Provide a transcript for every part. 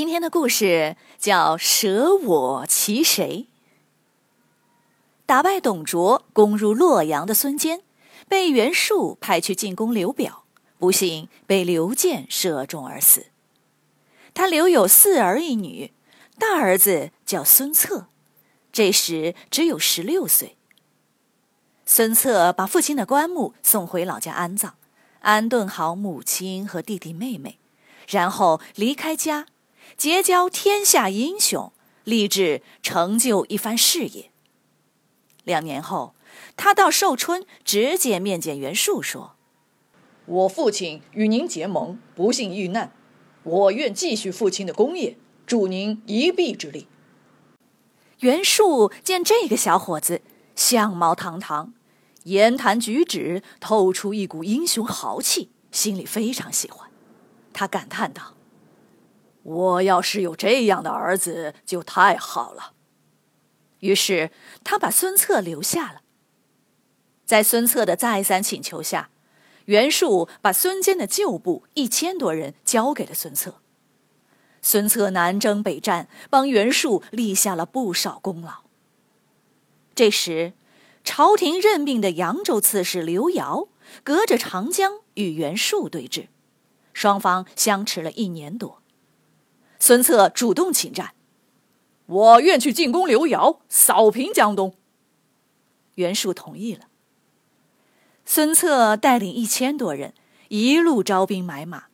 今天的故事叫“舍我其谁”。打败董卓、攻入洛阳的孙坚，被袁术派去进攻刘表，不幸被刘建射中而死。他留有四儿一女，大儿子叫孙策，这时只有十六岁。孙策把父亲的棺木送回老家安葬，安顿好母亲和弟弟妹妹，然后离开家。结交天下英雄，立志成就一番事业。两年后，他到寿春直接面见袁术，说：“我父亲与您结盟，不幸遇难，我愿继续父亲的功业，助您一臂之力。”袁术见这个小伙子相貌堂堂，言谈举止透出一股英雄豪气，心里非常喜欢。他感叹道。我要是有这样的儿子，就太好了。于是他把孙策留下了。在孙策的再三请求下，袁术把孙坚的旧部一千多人交给了孙策。孙策南征北战，帮袁术立下了不少功劳。这时，朝廷任命的扬州刺史刘繇隔着长江与袁术对峙，双方相持了一年多。孙策主动请战，我愿去进攻刘繇，扫平江东。袁术同意了。孙策带领一千多人，一路招兵买马，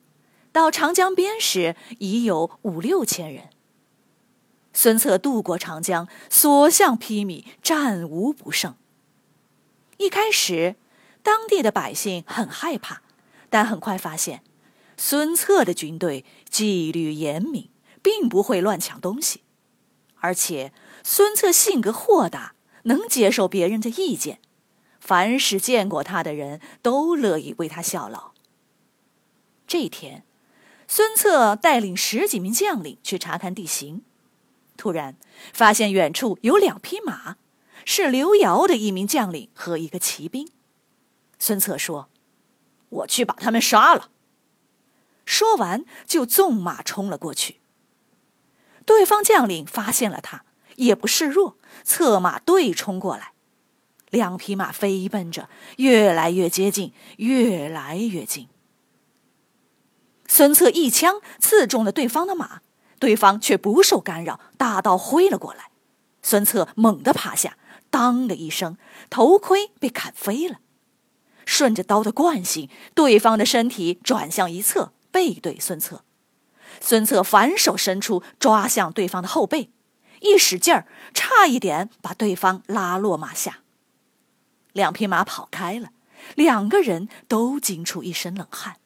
到长江边时已有五六千人。孙策渡过长江，所向披靡，战无不胜。一开始，当地的百姓很害怕，但很快发现，孙策的军队纪律严明。并不会乱抢东西，而且孙策性格豁达，能接受别人的意见，凡是见过他的人都乐意为他效劳。这一天，孙策带领十几名将领去查看地形，突然发现远处有两匹马，是刘繇的一名将领和一个骑兵。孙策说：“我去把他们杀了。”说完就纵马冲了过去。对方将领发现了他，也不示弱，策马对冲过来。两匹马飞奔着，越来越接近，越来越近。孙策一枪刺中了对方的马，对方却不受干扰，大刀挥了过来。孙策猛地趴下，当的一声，头盔被砍飞了。顺着刀的惯性，对方的身体转向一侧，背对孙策。孙策反手伸出，抓向对方的后背，一使劲儿，差一点把对方拉落马下。两匹马跑开了，两个人都惊出一身冷汗，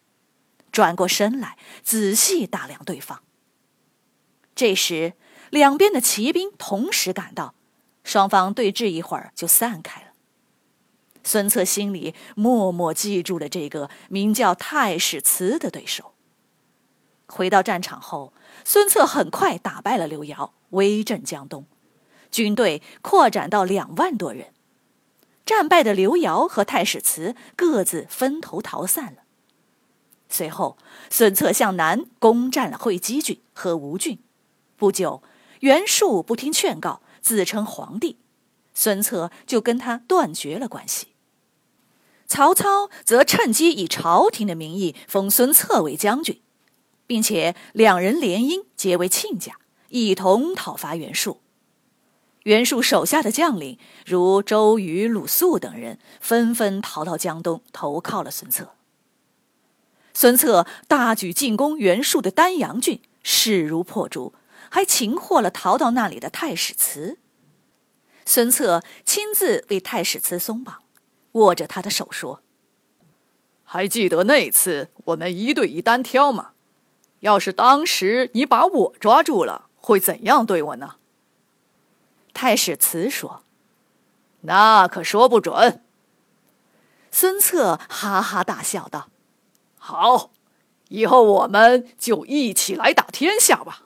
转过身来仔细打量对方。这时，两边的骑兵同时赶到，双方对峙一会儿就散开了。孙策心里默默记住了这个名叫太史慈的对手。回到战场后，孙策很快打败了刘繇，威震江东，军队扩展到两万多人。战败的刘繇和太史慈各自分头逃散了。随后，孙策向南攻占了会稽郡和吴郡。不久，袁术不听劝告，自称皇帝，孙策就跟他断绝了关系。曹操则趁机以朝廷的名义封孙策为将军。并且两人联姻，结为亲家，一同讨伐袁术。袁术手下的将领如周瑜、鲁肃等人，纷纷逃到江东，投靠了孙策。孙策大举进攻袁术的丹阳郡，势如破竹，还擒获了逃到那里的太史慈。孙策亲自为太史慈松绑，握着他的手说：“还记得那次我们一对一单挑吗？”要是当时你把我抓住了，会怎样对我呢？太史慈说：“那可说不准。”孙策哈哈大笑道：“好，以后我们就一起来打天下吧。”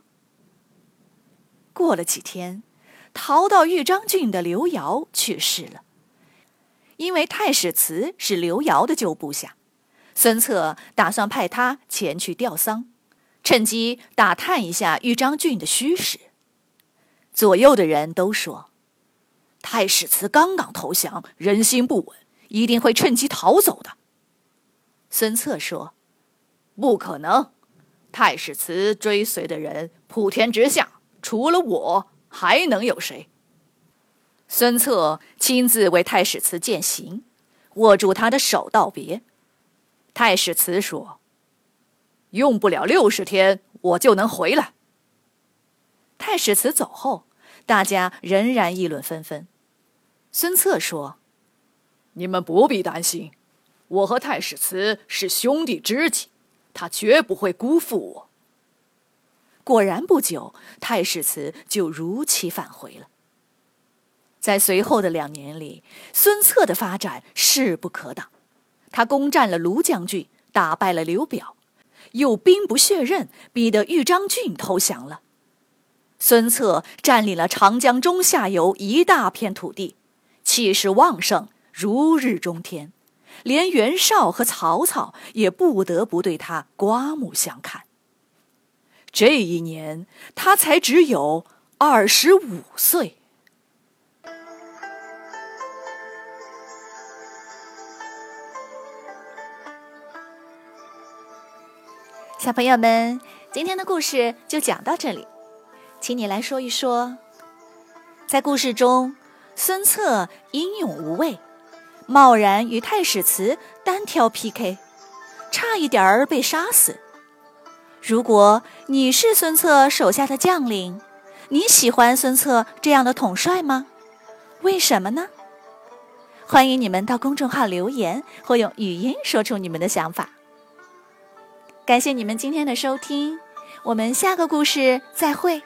过了几天，逃到豫章郡的刘繇去世了。因为太史慈是刘繇的旧部下，孙策打算派他前去吊丧，趁机打探一下豫章郡的虚实。左右的人都说，太史慈刚刚投降，人心不稳，一定会趁机逃走的。孙策说：“不可能，太史慈追随的人，普天之下除了我，还能有谁？”孙策亲自为太史慈饯行，握住他的手道别。太史慈说：“用不了六十天，我就能回来。”太史慈走后，大家仍然议论纷纷。孙策说：“你们不必担心，我和太史慈是兄弟知己，他绝不会辜负我。”果然不久，太史慈就如期返回了。在随后的两年里，孙策的发展势不可挡。他攻占了庐将军，打败了刘表，又兵不血刃，逼得豫章郡投降了。孙策占领了长江中下游一大片土地，气势旺盛，如日中天，连袁绍和曹操也不得不对他刮目相看。这一年，他才只有二十五岁。小朋友们，今天的故事就讲到这里，请你来说一说，在故事中，孙策英勇无畏，贸然与太史慈单挑 PK，差一点儿被杀死。如果你是孙策手下的将领，你喜欢孙策这样的统帅吗？为什么呢？欢迎你们到公众号留言，或用语音说出你们的想法。感谢你们今天的收听，我们下个故事再会。